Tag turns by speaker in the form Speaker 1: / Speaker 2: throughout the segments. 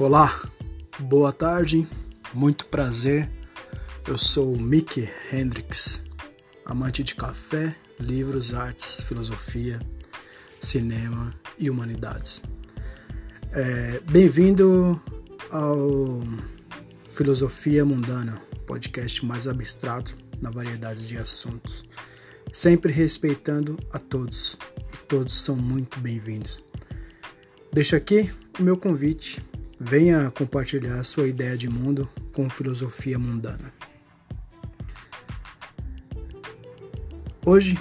Speaker 1: Olá, boa tarde, muito prazer. Eu sou Mickey Hendricks, amante de café, livros, artes, filosofia, cinema e humanidades. É, Bem-vindo ao Filosofia Mundana, podcast mais abstrato na variedade de assuntos, sempre respeitando a todos e todos são muito bem-vindos. Deixo aqui o meu convite Venha compartilhar sua ideia de mundo com filosofia mundana. Hoje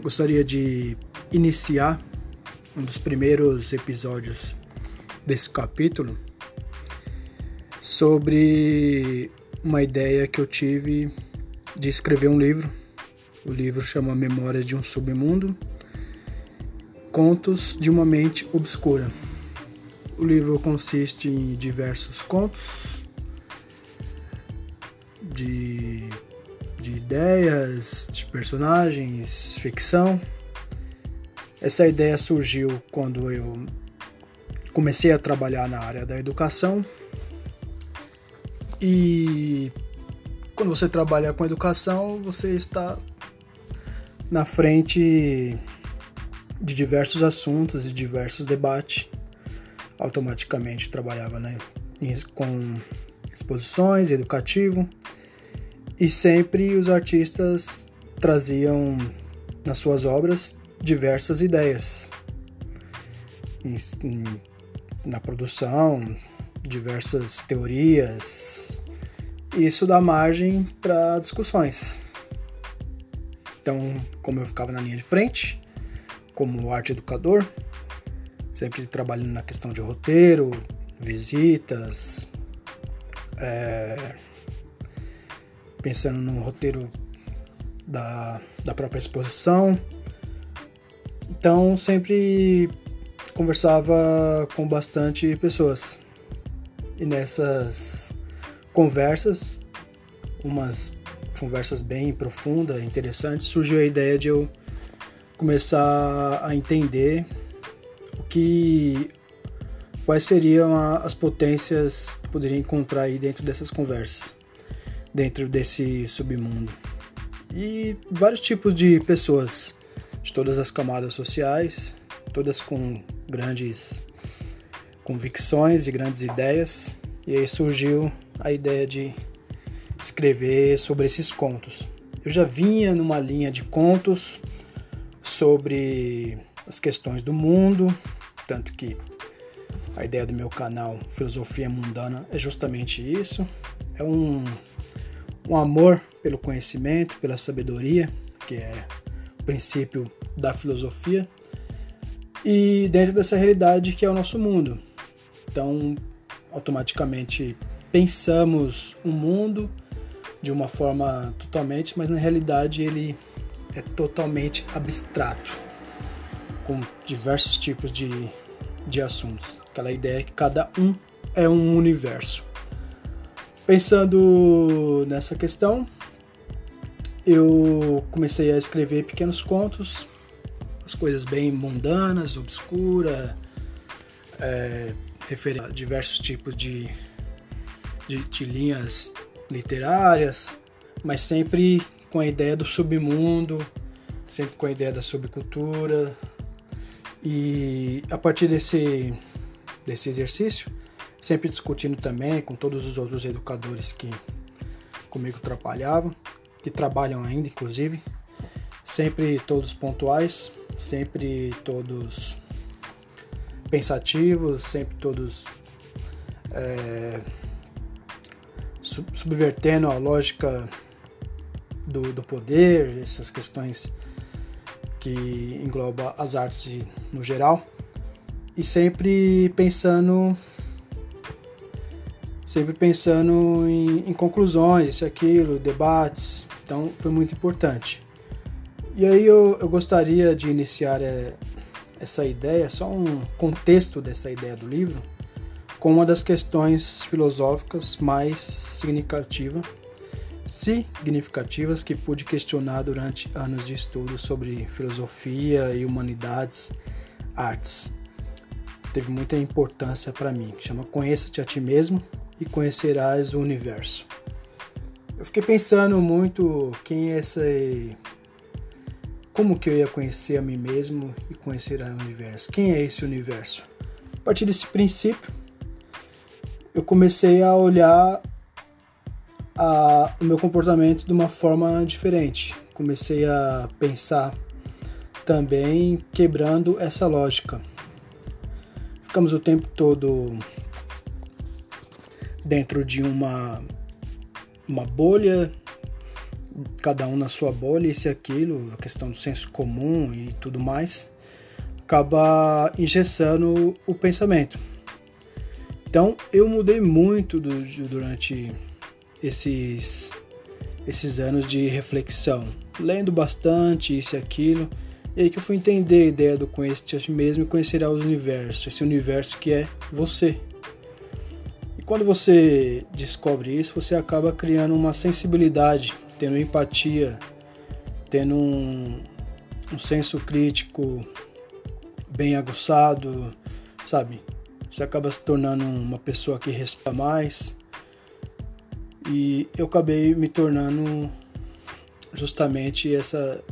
Speaker 1: gostaria de iniciar um dos primeiros episódios desse capítulo sobre uma ideia que eu tive de escrever um livro. O livro chama Memórias de um Submundo Contos de uma Mente Obscura. O livro consiste em diversos contos de, de ideias, de personagens, ficção. Essa ideia surgiu quando eu comecei a trabalhar na área da educação. E quando você trabalha com educação, você está na frente de diversos assuntos e diversos debates automaticamente trabalhava né, com exposições, educativo, e sempre os artistas traziam nas suas obras diversas ideias na produção, diversas teorias. Isso dá margem para discussões. Então, como eu ficava na linha de frente, como arte educador, sempre trabalhando na questão de roteiro, visitas, é, pensando no roteiro da, da própria exposição. Então sempre conversava com bastante pessoas. E nessas conversas, umas conversas bem profundas, interessantes, surgiu a ideia de eu começar a entender que quais seriam as potências que poderia encontrar aí dentro dessas conversas, dentro desse submundo. E vários tipos de pessoas, de todas as camadas sociais, todas com grandes convicções e grandes ideias. E aí surgiu a ideia de escrever sobre esses contos. Eu já vinha numa linha de contos sobre as questões do mundo, tanto que a ideia do meu canal Filosofia Mundana é justamente isso. É um, um amor pelo conhecimento, pela sabedoria, que é o princípio da filosofia, e dentro dessa realidade que é o nosso mundo. Então, automaticamente pensamos o um mundo de uma forma totalmente, mas na realidade ele é totalmente abstrato com diversos tipos de, de assuntos. Aquela ideia que cada um é um universo. Pensando nessa questão, eu comecei a escrever pequenos contos, as coisas bem mundanas, obscuras, é, a diversos tipos de, de, de linhas literárias, mas sempre com a ideia do submundo, sempre com a ideia da subcultura, e a partir desse, desse exercício, sempre discutindo também com todos os outros educadores que comigo trabalhavam, que trabalham ainda, inclusive, sempre todos pontuais, sempre todos pensativos, sempre todos é, subvertendo a lógica do, do poder, essas questões que engloba as artes no geral, e sempre pensando sempre pensando em, em conclusões, isso aquilo, debates. Então foi muito importante. E aí eu, eu gostaria de iniciar é, essa ideia, só um contexto dessa ideia do livro, com uma das questões filosóficas mais significativas significativas que pude questionar durante anos de estudo sobre filosofia e humanidades, artes. teve muita importância para mim, chama Conheça-te a ti mesmo e conhecerás o universo. Eu fiquei pensando muito quem é essa como que eu ia conhecer a mim mesmo e conhecer o universo? Quem é esse universo? A partir desse princípio, eu comecei a olhar a, o meu comportamento de uma forma diferente. Comecei a pensar também quebrando essa lógica. Ficamos o tempo todo dentro de uma, uma bolha, cada um na sua bolha, isso e aquilo, a questão do senso comum e tudo mais, acaba engessando o pensamento. Então eu mudei muito do, durante esses, esses anos de reflexão, lendo bastante isso e aquilo, e aí que eu fui entender a ideia do conhecer a ti mesmo e conhecer o universo, esse universo que é você. E quando você descobre isso, você acaba criando uma sensibilidade, tendo empatia, tendo um, um senso crítico bem aguçado, sabe? Você acaba se tornando uma pessoa que respeita mais. E eu acabei me tornando justamente essa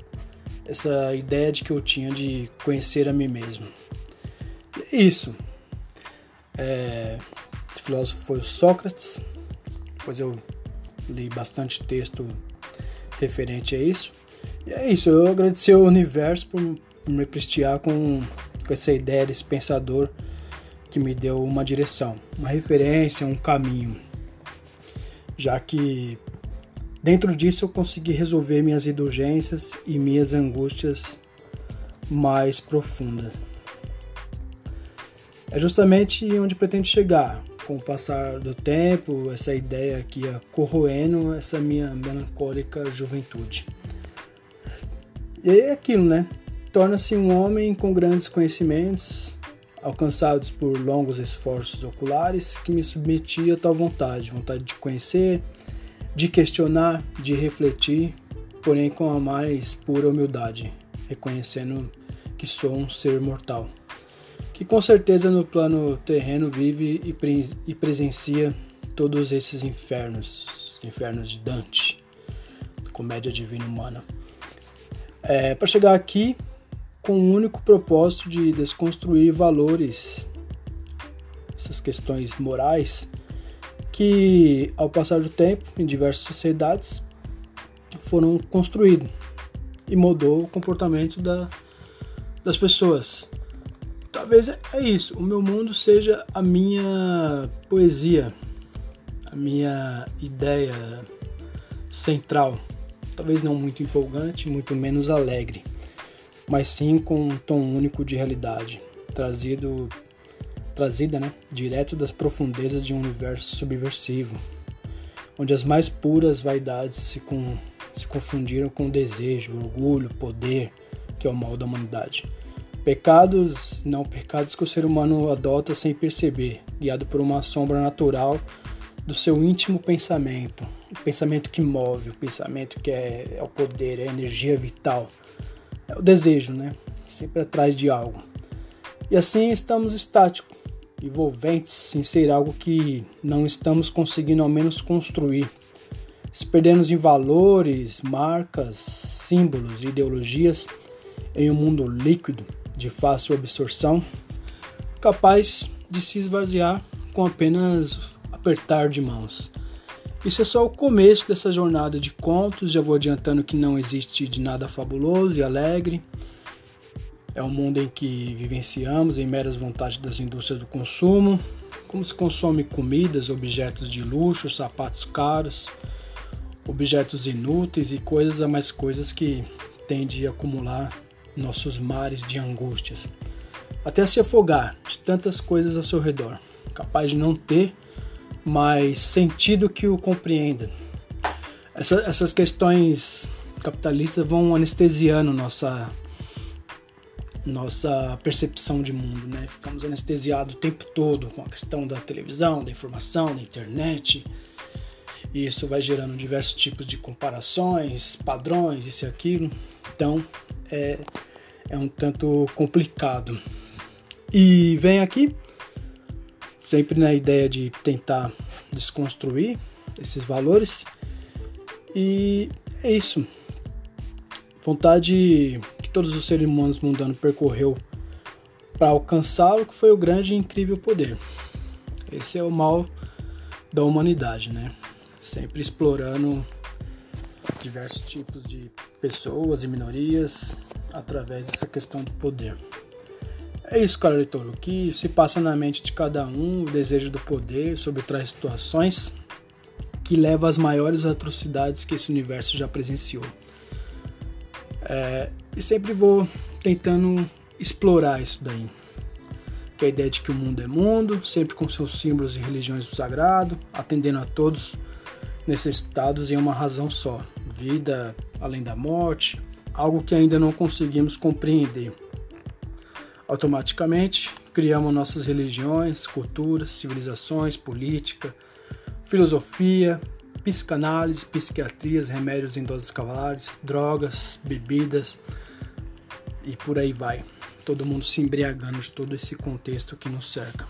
Speaker 1: essa ideia de que eu tinha de conhecer a mim mesmo. E é isso. É, esse filósofo foi o Sócrates. Depois eu li bastante texto referente a isso. E é isso. Eu agradeci ao universo por, por me prestigiar com, com essa ideia desse pensador que me deu uma direção, uma referência, um caminho. Já que Dentro disso eu consegui resolver minhas indulgências e minhas angústias mais profundas. É justamente onde pretendo chegar. Com o passar do tempo, essa ideia aqui ia corroendo essa minha melancólica juventude. E é aquilo, né? Torna-se um homem com grandes conhecimentos, alcançados por longos esforços oculares, que me submetia a tal vontade, vontade de conhecer, de questionar, de refletir, porém com a mais pura humildade, reconhecendo que sou um ser mortal, que com certeza no plano terreno vive e, pre e presencia todos esses infernos, infernos de Dante, comédia divina humana. É, Para chegar aqui com o único propósito de desconstruir valores, essas questões morais que, ao passar do tempo, em diversas sociedades, foram construídos e mudou o comportamento da, das pessoas. Talvez é isso, o meu mundo seja a minha poesia, a minha ideia central. Talvez não muito empolgante, muito menos alegre, mas sim com um tom único de realidade, trazido trazida né, direto das profundezas de um universo subversivo, onde as mais puras vaidades se, com, se confundiram com desejo, orgulho, poder, que é o mal da humanidade. Pecados, não pecados que o ser humano adota sem perceber, guiado por uma sombra natural do seu íntimo pensamento, o pensamento que move, o pensamento que é, é o poder, é a energia vital, é o desejo, né? Sempre atrás de algo. E assim estamos estáticos, envolventes sem ser algo que não estamos conseguindo ao menos construir. Se perdemos em valores, marcas, símbolos e ideologias em um mundo líquido de fácil absorção, capaz de se esvaziar com apenas apertar de mãos. Isso é só o começo dessa jornada de contos, já vou adiantando que não existe de nada fabuloso e alegre. É um mundo em que vivenciamos em meras vontades das indústrias do consumo, como se consome comidas, objetos de luxo, sapatos caros, objetos inúteis e coisas a mais coisas que tende a acumular nossos mares de angústias, até se afogar de tantas coisas ao seu redor, capaz de não ter mais sentido que o compreenda. Essa, essas questões capitalistas vão anestesiando nossa nossa percepção de mundo, né? Ficamos anestesiados o tempo todo com a questão da televisão, da informação, da internet. E isso vai gerando diversos tipos de comparações, padrões, isso e aquilo. Então é, é um tanto complicado. E vem aqui, sempre na ideia de tentar desconstruir esses valores. E é isso. Vontade que todos os seres humanos mundanos percorreu para alcançá-lo, que foi o grande e incrível poder. Esse é o mal da humanidade, né? Sempre explorando diversos tipos de pessoas e minorias através dessa questão do poder. É isso, cara leitor. O que se passa na mente de cada um, o desejo do poder, sobretrai situações que levam às maiores atrocidades que esse universo já presenciou. É, e sempre vou tentando explorar isso daí. Que é a ideia de que o mundo é mundo, sempre com seus símbolos e religiões do sagrado, atendendo a todos necessitados em uma razão só: vida além da morte, algo que ainda não conseguimos compreender Automaticamente, criamos nossas religiões, culturas, civilizações, política, filosofia, psicanálise, psiquiatrias, remédios em doses cavalares, drogas, bebidas e por aí vai. Todo mundo se embriagando de todo esse contexto que nos cerca.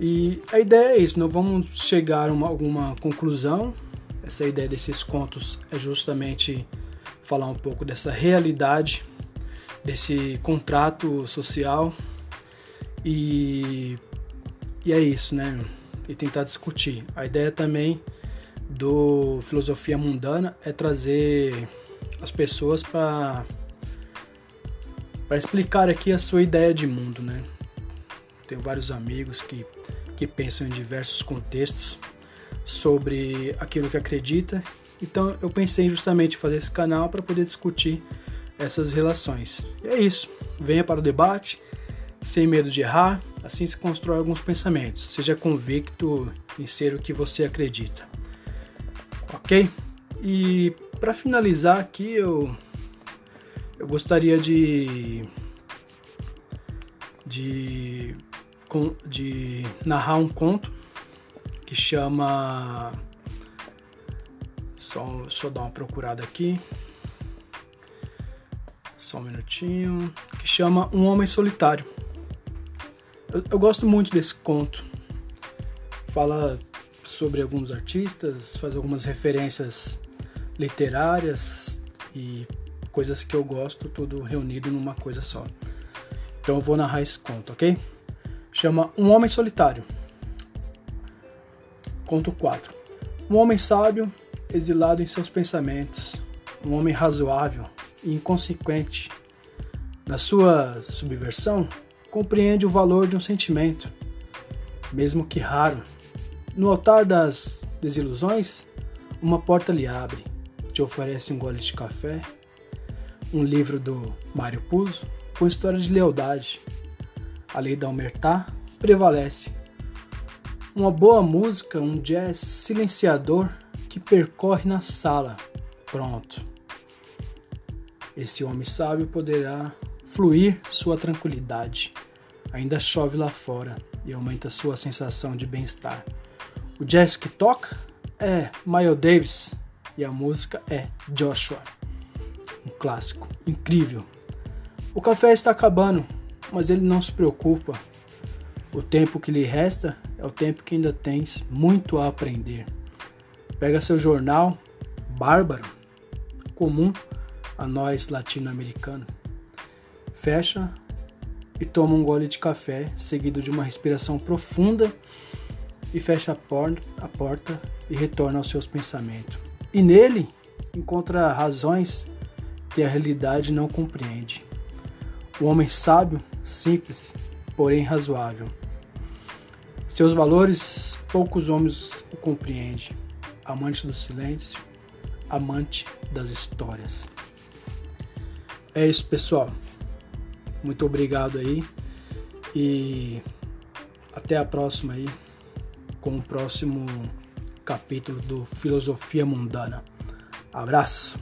Speaker 1: E a ideia é isso, não vamos chegar a uma, alguma conclusão. Essa ideia desses contos é justamente falar um pouco dessa realidade desse contrato social e, e é isso, né? E tentar discutir. A ideia também do filosofia mundana é trazer as pessoas para para explicar aqui a sua ideia de mundo, né? Tenho vários amigos que que pensam em diversos contextos sobre aquilo que acredita. Então eu pensei justamente em fazer esse canal para poder discutir essas relações. E é isso. Venha para o debate, sem medo de errar, assim se constrói alguns pensamentos. Seja convicto em ser o que você acredita. Ok? E para finalizar aqui, eu, eu gostaria de, de, de narrar um conto que chama. Só, só dar uma procurada aqui. Só um minutinho. Que chama Um Homem Solitário. Eu, eu gosto muito desse conto. Fala sobre alguns artistas, faz algumas referências literárias e coisas que eu gosto, tudo reunido numa coisa só. Então eu vou narrar esse conto, ok? Chama Um Homem Solitário. Conto 4. Um homem sábio, exilado em seus pensamentos, um homem razoável, e inconsequente na sua subversão, compreende o valor de um sentimento, mesmo que raro. No altar das desilusões, uma porta lhe abre, te oferece um gole de café, um livro do Mário Puzo com história de lealdade. A lei da omertá prevalece. Uma boa música, um jazz silenciador que percorre na sala. Pronto esse homem sábio poderá fluir sua tranquilidade. Ainda chove lá fora e aumenta sua sensação de bem-estar. O jazz que toca é Miles Davis e a música é Joshua. Um clássico incrível. O café está acabando, mas ele não se preocupa. O tempo que lhe resta é o tempo que ainda tens muito a aprender. Pega seu jornal, bárbaro, comum, a nós latino-americanos. Fecha e toma um gole de café, seguido de uma respiração profunda e fecha a porta, a porta e retorna aos seus pensamentos. E nele encontra razões que a realidade não compreende. O homem sábio, simples, porém razoável. Seus valores poucos homens o compreendem. Amante do silêncio, amante das histórias. É isso, pessoal. Muito obrigado aí. E até a próxima aí com o próximo capítulo do Filosofia Mundana. Abraço.